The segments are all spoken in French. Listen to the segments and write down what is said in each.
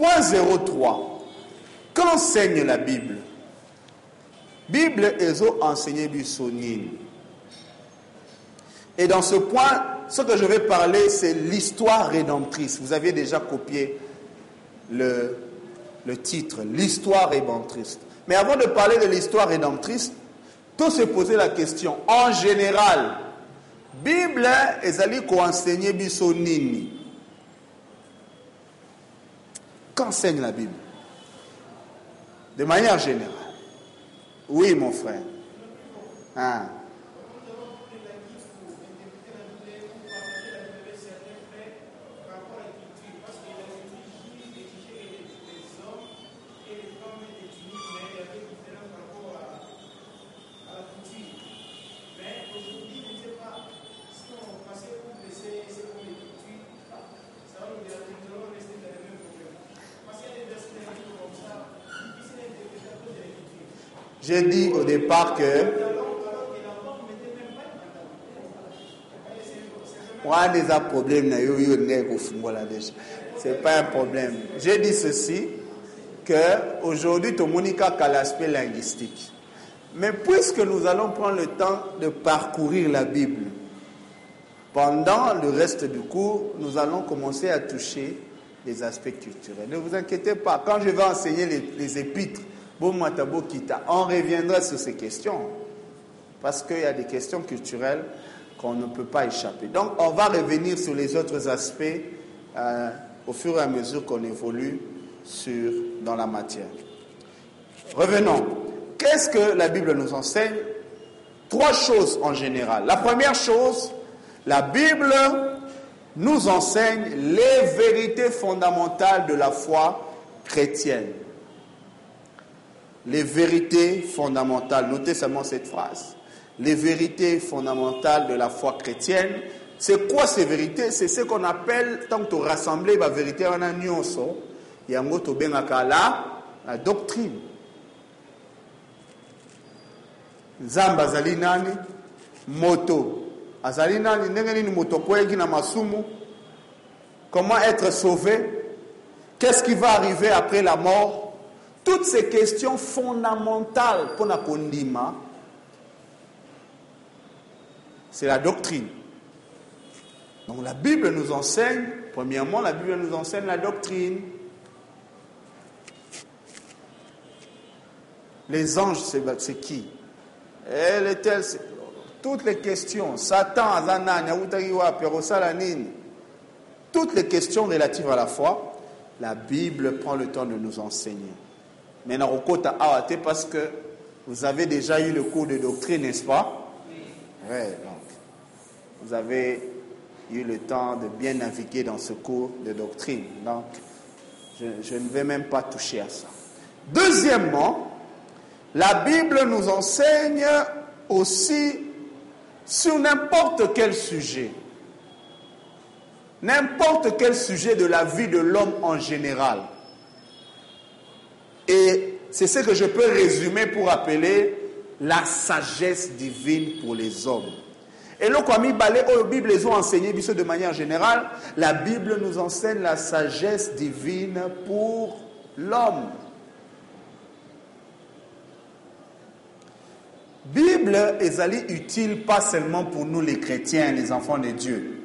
Point 03. Qu'enseigne la Bible Bible ezo enseigné bisonine. Et dans ce point, ce que je vais parler, c'est l'histoire rédemptrice. Vous aviez déjà copié le, titre, l'histoire rédemptrice. Mais avant de parler de l'histoire rédemptrice, tout se poser la question, en général, Bible ezali enseigner biso nini Qu'enseigne la Bible De manière générale. Oui, mon frère. Hein? J'ai dit au départ que a des problèmes c'est pas un problème. J'ai dit ceci que aujourd'hui monica qu'à l'aspect linguistique. Mais puisque nous allons prendre le temps de parcourir la Bible pendant le reste du cours nous allons commencer à toucher les aspects culturels. Ne vous inquiétez pas quand je vais enseigner les, les épîtres on reviendra sur ces questions parce qu'il y a des questions culturelles qu'on ne peut pas échapper. Donc, on va revenir sur les autres aspects euh, au fur et à mesure qu'on évolue sur, dans la matière. Revenons. Qu'est-ce que la Bible nous enseigne? Trois choses en général. La première chose, la Bible nous enseigne les vérités fondamentales de la foi chrétienne les vérités fondamentales. Notez seulement cette phrase. Les vérités fondamentales de la foi chrétienne. C'est quoi ces vérités? C'est ce qu'on appelle, tant que rassembler la vérité en nyonso, yango to bengaka la, la doctrine. Zamba azali nani? Moto azali nani? Moto kwengi na masumu? Comment être sauvé? Qu'est-ce qui va arriver après la mort? Toutes ces questions fondamentales pour la kondima, c'est la doctrine. Donc la Bible nous enseigne, premièrement, la Bible nous enseigne la doctrine. Les anges, c'est qui? Elle est elle, toutes les questions, Satan, toutes les questions relatives à la foi, la Bible prend le temps de nous enseigner. Mais Narokota Awate parce que vous avez déjà eu le cours de doctrine, n'est-ce pas? Oui. donc, vous avez eu le temps de bien naviguer dans ce cours de doctrine. Donc, je, je ne vais même pas toucher à ça. Deuxièmement, la Bible nous enseigne aussi sur n'importe quel sujet, n'importe quel sujet de la vie de l'homme en général. Et c'est ce que je peux résumer pour appeler la sagesse divine pour les hommes. Et là, comme la Bible les ont enseigné de manière générale, la Bible nous enseigne la sagesse divine pour l'homme. Bible est utile pas seulement pour nous les chrétiens, les enfants de Dieu.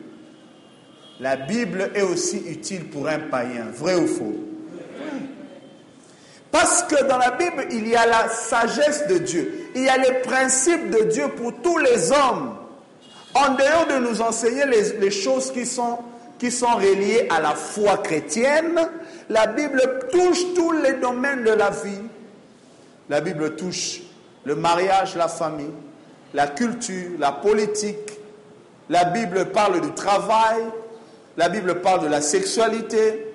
La Bible est aussi utile pour un païen, vrai ou faux dans la Bible, il y a la sagesse de Dieu. Il y a les principes de Dieu pour tous les hommes. En dehors de nous enseigner les, choses qui sont, qui sont reliées à la foi chrétienne, la Bible touche tous les domaines de la vie. La Bible touche le mariage, la famille, la culture, la politique. La Bible parle du travail. La Bible parle de la sexualité.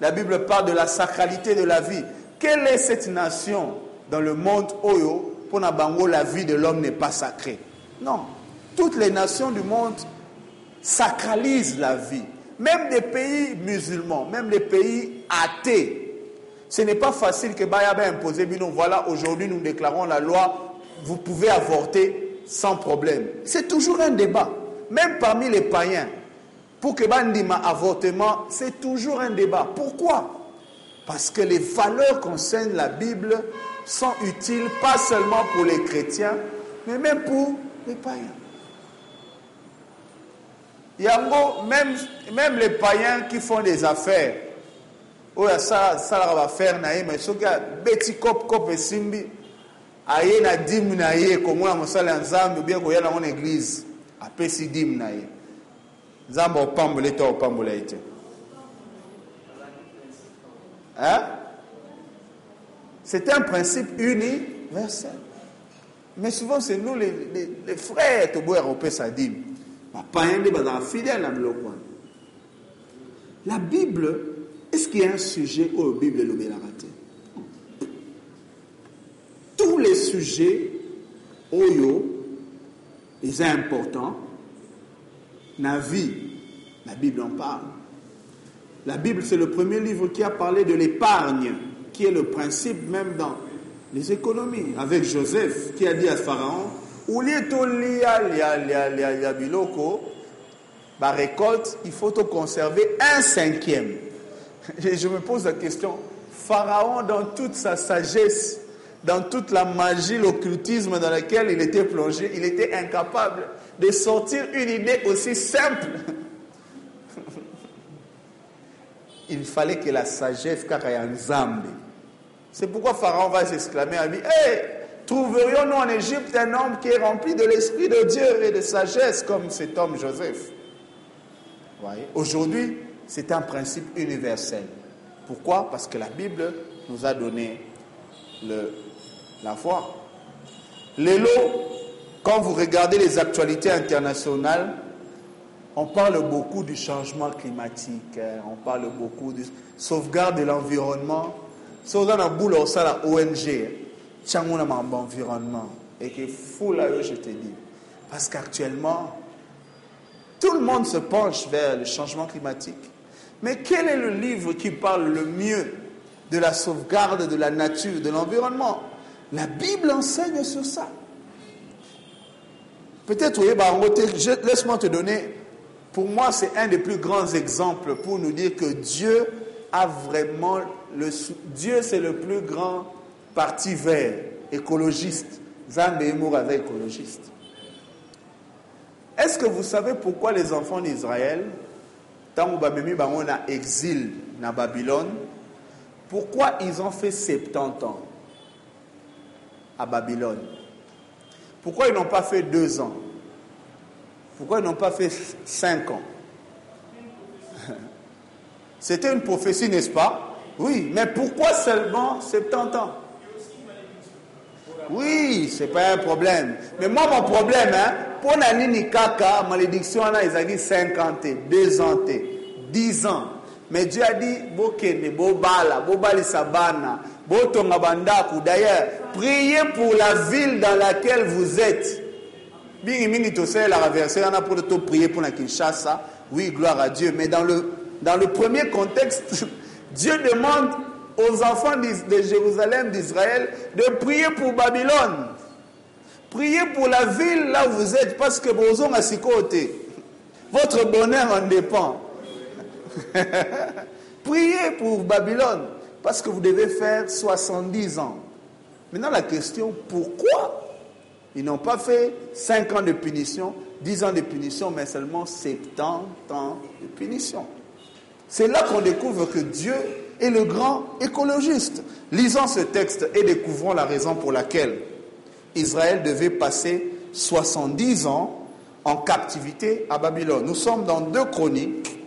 La Bible parle de la sacralité de la vie. Quelle est cette nation dans le monde Oyo pour Nabango la vie de l'homme n'est pas sacrée? Non. Toutes les nations du monde sacralisent la vie. Même des pays musulmans, même les pays athées. Ce n'est pas facile que Bayaba imposer, mais voilà, aujourd'hui nous déclarons la loi, vous pouvez avorter sans problème. C'est toujours un débat. Même parmi les païens, pour que Bandima avortement, c'est toujours un débat. Pourquoi? Parce que les valeurs qu'enseigne la Bible sont utiles pas seulement pour les chrétiens, mais même pour les païens. Yango, même, même les païens qui font des affaires, oyo asalaka bafere na ye me soki abeti kope kope esimbi aye na dime na ye komona mosala ya nzambe obie koya nango na eglize apesi dime na ye nzambe opambola to opambola ye te hein? c'est un principe universel. Mais souvent c'est nous les, les, les frères kopesa dime bapaya nde bazalaka fidèle wana la bible est-ce qu'il y a un sujet oyo bible elobelaka te tous les sujets oyo eza important na vie la bible en parle la bible c'est le premier livre qui a parlé de l'épargne qui est le principe même dans les économies avec joseph qui a dit à pharaon biloko. Barécolte il faut to conserver un cinquième et je me pose la question pharaon dans toute sa sagesse dans toute la magie l'occultisme dans laquelle il était plongé il était incapable de sortir une idée aussi simple il fallait que la sagesse kaka ya nzambe c'est pourquoi pharaon va s'exclamer à lui hey, trouverions-nous en Égypte un homme qui est rempli de l'Esprit de Dieu et de sagesse comme cet homme Joseph? Voyez Aujourd'hui, c'est un principe universel. Pourquoi? Parce que la Bible nous a donné le, la foi. Lélo, quand vous regardez les actualités internationales, on parle beaucoup du changement climatique, on parle beaucoup de sauvegarde de l'environnement. Sauvegarde la boule au la ONG, tchangouna mambo environnement. Et que fou là, je te dis. Parce qu'actuellement, tout le monde se penche vers le changement climatique. Mais quel est le livre qui parle le mieux de la sauvegarde de la nature, de l'environnement? La Bible enseigne sur ça. Peut-être, oui, bah, laisse-moi te donner, pour moi, c'est un des plus grands exemples pour nous dire que Dieu a vraiment, le, Dieu c'est le plus grand parti vert, écologiste. Zambe avec écologiste. Est-ce que vous savez pourquoi les enfants d'Israël, tant bango na exil na Babylone, pourquoi ils ont fait 70 ans à Babylone? Pourquoi ils n'ont pas fait deux ans? Pourquoi ils n'ont pas fait cinq ans C'était une prophétie, n'est-ce pas Oui, mais pourquoi seulement 70 ans oui, c'est pas un problème. Mais moi, mon problème, hein, pour la nini kaka, malédiction, on a 50, 2 ans, 10 ans. Mais Dieu a dit, bokene, bobala, bobali sabana, botonga bandaku. D'ailleurs, priez pour la ville dans laquelle vous êtes. Bingi mingi tosé la verset, on a pour te prier pour la Kinshasa. Oui, gloire à Dieu. Mais dans le, dans le premier contexte, Dieu demande aux enfants de Jérusalem, d'Israël, de prier pour Babylone. Priez pour la ville là où vous êtes, parce que vous à ses côtés. Votre bonheur en dépend. Priez pour Babylone, parce que vous devez faire 70 ans. Maintenant, la question, pourquoi ils n'ont pas fait 5 ans de punition, 10 ans de punition, mais seulement 70 ans de punition C'est là qu'on découvre que Dieu est le grand écologiste. Lisons ce texte et découvrons la raison pour laquelle Israël devait passer 70 ans en captivité à Babylone. Nous sommes dans deux chroniques.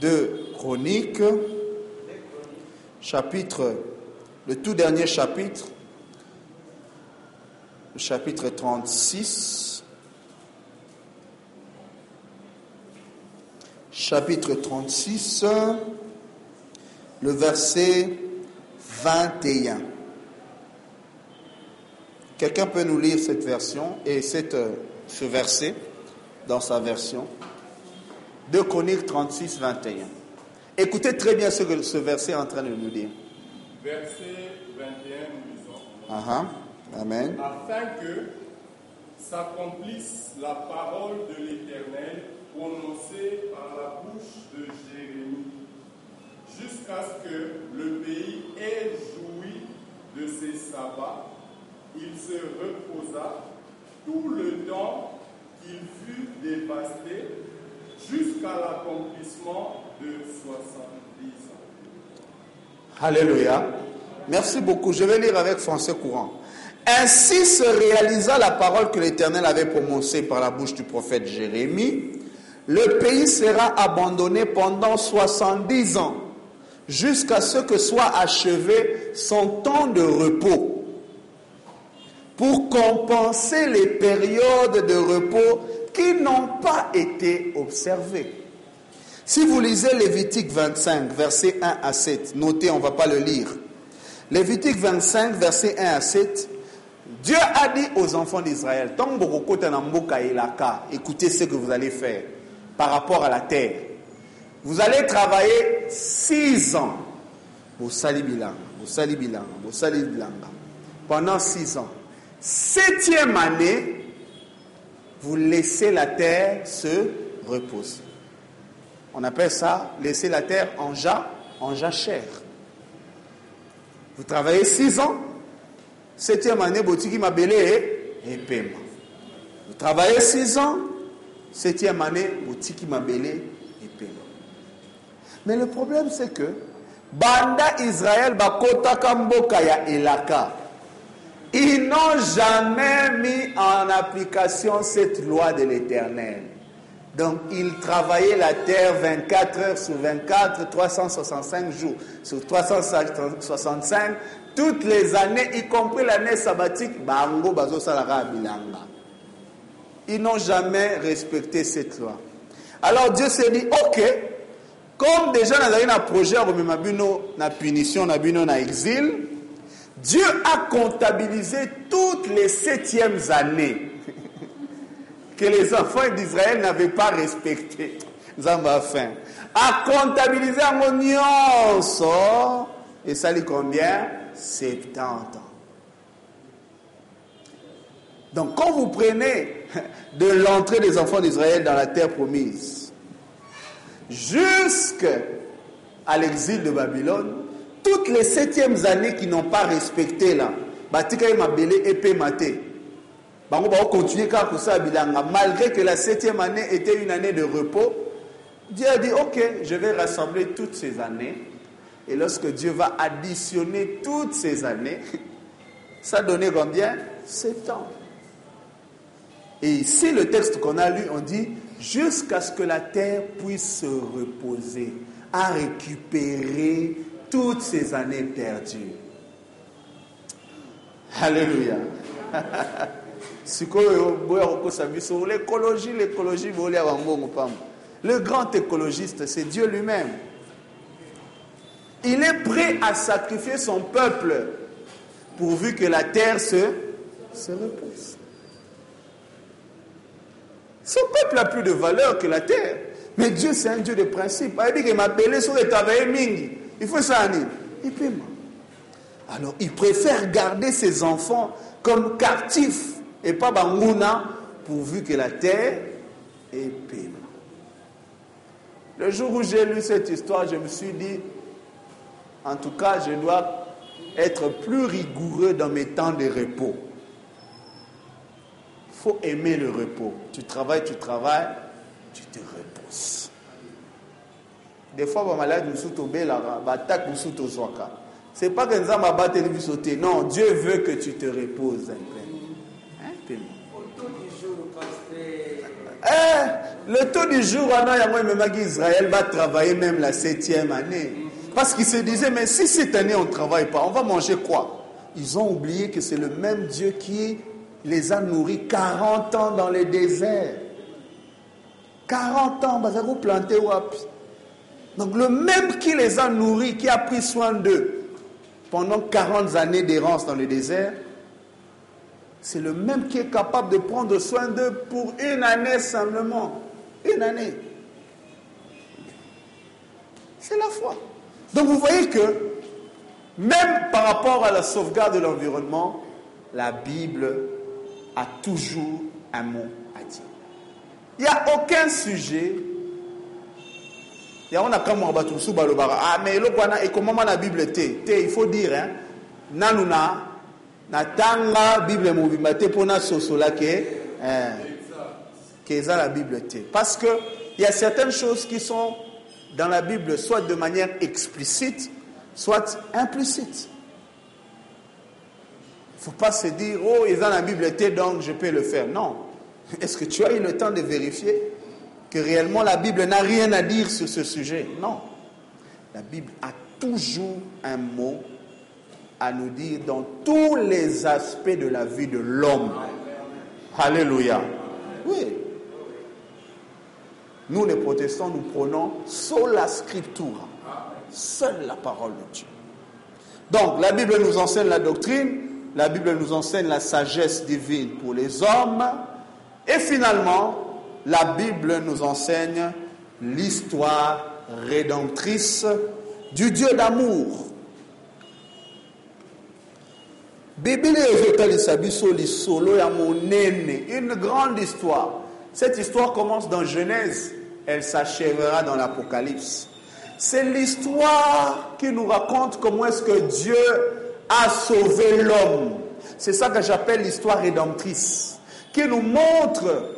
Deux chroniques, chapitre, le tout dernier chapitre, chapitre 36. chapitre 36, le verset 21. Quelqu'un peut nous lire cette version et cette, ce verset dans sa version 2 Chroniques 36, 21. Écoutez très bien ce que ce verset est en train de nous dire. Verset 21, nous disons. Uh -huh. Amen. Afin que s'accomplisse la parole de l'Éternel prononcée par la bouche de Jérémie. jusqu'à ce que le pays ait joui de ses sabbats. Il se reposa tout le temps qu'il fut dévasté jusqu'à l'accomplissement de 70 ans. Alléluia. Merci beaucoup. Je vais lire avec français courant. Ainsi se réalisa la parole que l'Éternel avait prononcée par la bouche du prophète Jérémie. Le pays sera abandonné pendant 70 ans, jusqu'à ce que soit achevé son temps de repos, pour compenser les périodes de repos qui n'ont pas été observées. Si vous lisez Lévitique 25, versets 1 à 7, notez, on ne va pas le lire. Lévitique 25, versets 1 à 7, Dieu a dit aux enfants d'Israël, écoutez ce que vous allez faire par rapport à la terre. Vous allez travailler six ans. Pendant six ans. Septième année, vous laissez la terre se reposer. On appelle ça laisser la terre en, ja, en jachère. Vous travaillez six ans. Septième année, Botiki Mabélé et paiement. Vous travaillez six ans. Septième année, Botiki Mabélé et paiement. Mais le problème, c'est que Banda Israël, Bakota Kamboka ya Elaka, ils n'ont jamais mis en application cette loi de l'éternel. Donc, ils travaillaient la terre 24 heures sur 24, 365 jours sur 365, toutes les années, y compris l'année sabbatique. Ils n'ont jamais respecté cette loi. Alors Dieu s'est dit, ok, comme déjà nous avons un projet na punition, na bino na exil, Dieu a comptabilisé toutes les septièmes années que les enfants d'Israël n'avaient pas respecté. Zamba fin. A comptabilisé en. Et ça dit combien? 70 ans. Donc quand vous prenez de l'entrée des enfants d'Israël dans la terre promise jusqu'à l'exil de Babylone, toutes les septièmes années qui n'ont pas respecté là, malgré que la septième année était une année de repos. Dieu a dit ok, je vais rassembler toutes ces années. Et lorsque Dieu va additionner toutes ces années, ça donnait combien? Sept ans. Et ici, le texte qu'on a lu, on dit jusqu'à ce que la terre puisse se reposer, à récupérer toutes ces années perdues. Alléluia. l'écologie l'écologie le grand écologiste c'est Dieu lui-même il est prêt à sacrifier son peuple pourvu que la terre se, se repose son peuple a plus de valeur que la terre. Mais Dieu c'est un Dieu de principe. Il dit qu'il m'a appelé sur le travail mingi il faut ça il peut alors il préfère garder ses enfants comme captifs et pas Bangouna, pourvu que la terre est paiement. Le jour où j'ai lu cette histoire, je me suis dit, en tout cas, je dois être plus rigoureux dans mes temps de repos. Il faut aimer le repos. Tu travailles, tu travailles, tu te reposes. Des fois, ma malade nous soute au batak nous soute au soaka. C'est pas que nous avons sauter. Non, Dieu veut que tu te reposes un peu. Eh, le taux du jour, Israël va travailler même la septième année. Parce qu'ils se disaient, mais si cette année on ne travaille pas, on va manger quoi? Ils ont oublié que c'est le même Dieu qui les a nourris 40 ans dans le désert. 40 ans, vous planté wapi. Donc le même qui les a nourris, qui a pris soin d'eux pendant 40 années d'errance dans le désert, c'est le même qui est capable de prendre soin d'eux pour une année simplement. Une année. C'est la foi. Donc vous voyez que même par rapport à la sauvegarde de l'environnement, la Bible a toujours un mot à dire. Il n'y a aucun sujet. Yango nakamwaka bato mosusu balobaka ah mais eloko wana ekomama na bible te te il faut dire hein, nanu na natanga bible mobimba te mpo nasosola ke eza la bible te parce que il y a certaines choses qui sont dans la bible soit de manière explicite soit implicite il ne faut pas se dire oh eza na bible te donc je peux le faire non est-ce que tu as eu le temps de vérifier que réellement la Bible n'a rien à dire sur ce sujet? Non. La Bible a toujours un mot à nous dire dans tous les aspects de la vie de l'homme. Alléluia. Oui. Nous, les protestants, nous prenons la scriptura, seule la parole de Dieu. Donc, la Bible nous enseigne la doctrine, la Bible nous enseigne la sagesse divine pour les hommes, et finalement, la Bible nous enseigne l'histoire rédemptrice du Dieu d'amour. Une grande histoire. Cette histoire commence dans Genèse, elle s'achèvera dans l'Apocalypse. C'est l'histoire qui nous raconte comment est-ce que Dieu a sauvé l'homme. C'est ça que j'appelle l'histoire rédemptrice, qui nous montre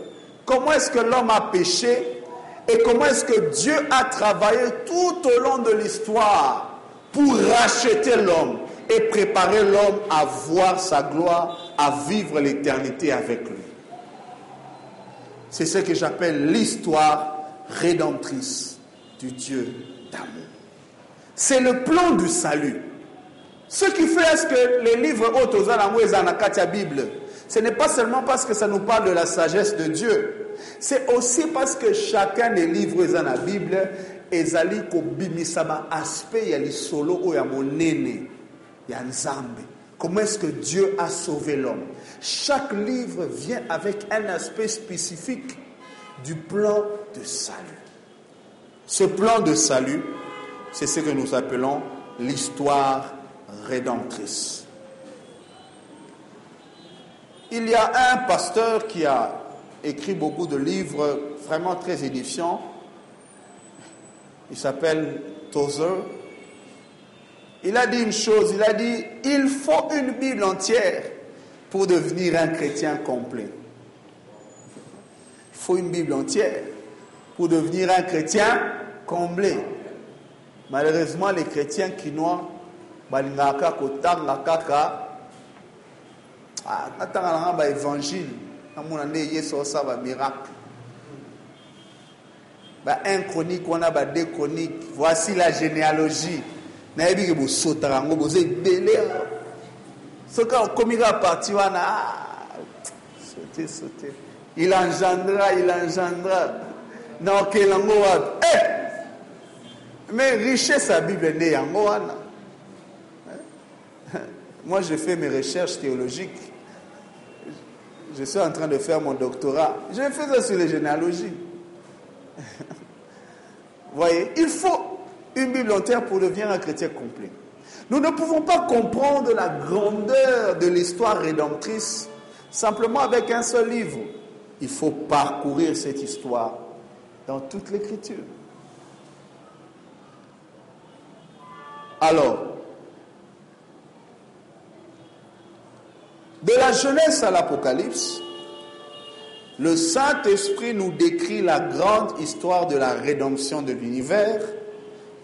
Comment est-ce que l'homme a péché et comment est-ce que Dieu a travaillé tout au long de l'histoire pour racheter l'homme et préparer l'homme à voir sa gloire, à vivre l'éternité avec lui. C'est ce que j'appelle l'histoire rédemptrice du Dieu d'amour. C'est le plan du salut. Ce qui fait est-ce que les livres autres aux la Bible, ce n'est pas seulement parce que ça nous parle de la sagesse de Dieu, c'est aussi parce que chacun des livres dans la Bible ezali kobimisa ba aspect ya lisolo oyo ya monene ya nzambe comment est-ce que Dieu a sauvé l'homme? Chaque livre vient avec un aspect spécifique du plan de salut ce plan de salut c'est ce que nous appelons l'histoire rédemptrice il y a un pasteur qui a écrit beaucoup de livres vraiment très édifiants. Il s'appelle Tozer. Il a dit une chose, il a dit, il faut une Bible entière pour devenir un chrétien complet. Il faut une Bible entière pour devenir un chrétien complet. Malheureusement, les chrétiens quinois, balingaka kotanga kaka ah, atanga yesu osala bamiracle ba 1 chronique wana ba 2 chronique voici la généalogie nayebi ke bosotaka yango boza ebele soki okomi kaka parti wana sote sote. Il engendra il engendra. Naokela yango wapi? Eh! mais richesse ya bible nde yango wana. Moi je fais mes recherches théologiques. Je suis en train de faire mon doctorat. Je fais ça sur les généalogies. voyez, il faut une Bible entière pour devenir un chrétien complet. Nous ne pouvons pas comprendre la grandeur de l'histoire rédemptrice simplement avec un seul livre. Il faut parcourir cette histoire dans toute l'écriture. Alors, De la Genèse à l'Apocalypse, le Saint-Esprit nous décrit la grande histoire de la rédemption de l'univers,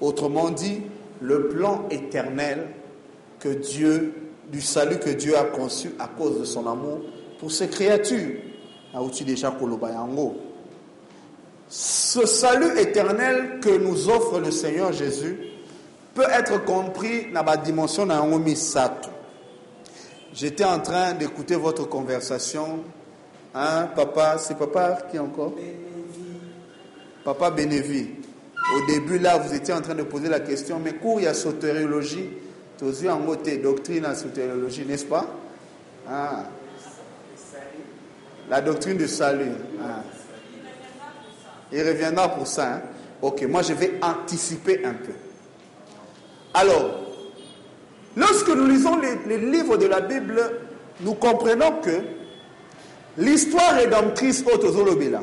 autrement dit, le plan éternel que Dieu, du salut que Dieu a conçu à cause de son amour pour ses créatures. Ce salut éternel que nous offre le Seigneur Jésus peut être compris dans la dimension de Sato. J'étais en train d'écouter votre conversation. Hein, papa, c'est papa qui encore? Papa Bénévi. Au début, là, vous étiez en train de poser la question, mais cours, il y a sotériologie. Tu en doctrine à sotériologie, n'est-ce pas? Ah. La doctrine du salut. Ah. Il reviendra pour ça. Hein. Ok, moi je vais anticiper un peu. Alors, Lorsque nous lisons les, livres de la Bible, nous comprenons que l'histoire rédemptrice autozolobela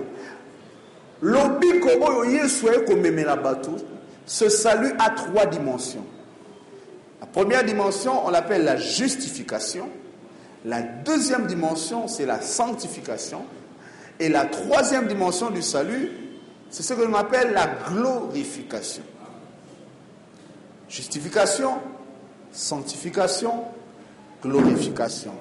lobiko oyo yesu aye komemela bato Ce salut a trois dimensions. La première dimension, on l'appelle la justification. La deuxième dimension, c'est la sanctification. Et la troisième dimension du salut, c'est ce que l'on appelle la glorification. Justification, sanctification, glorification.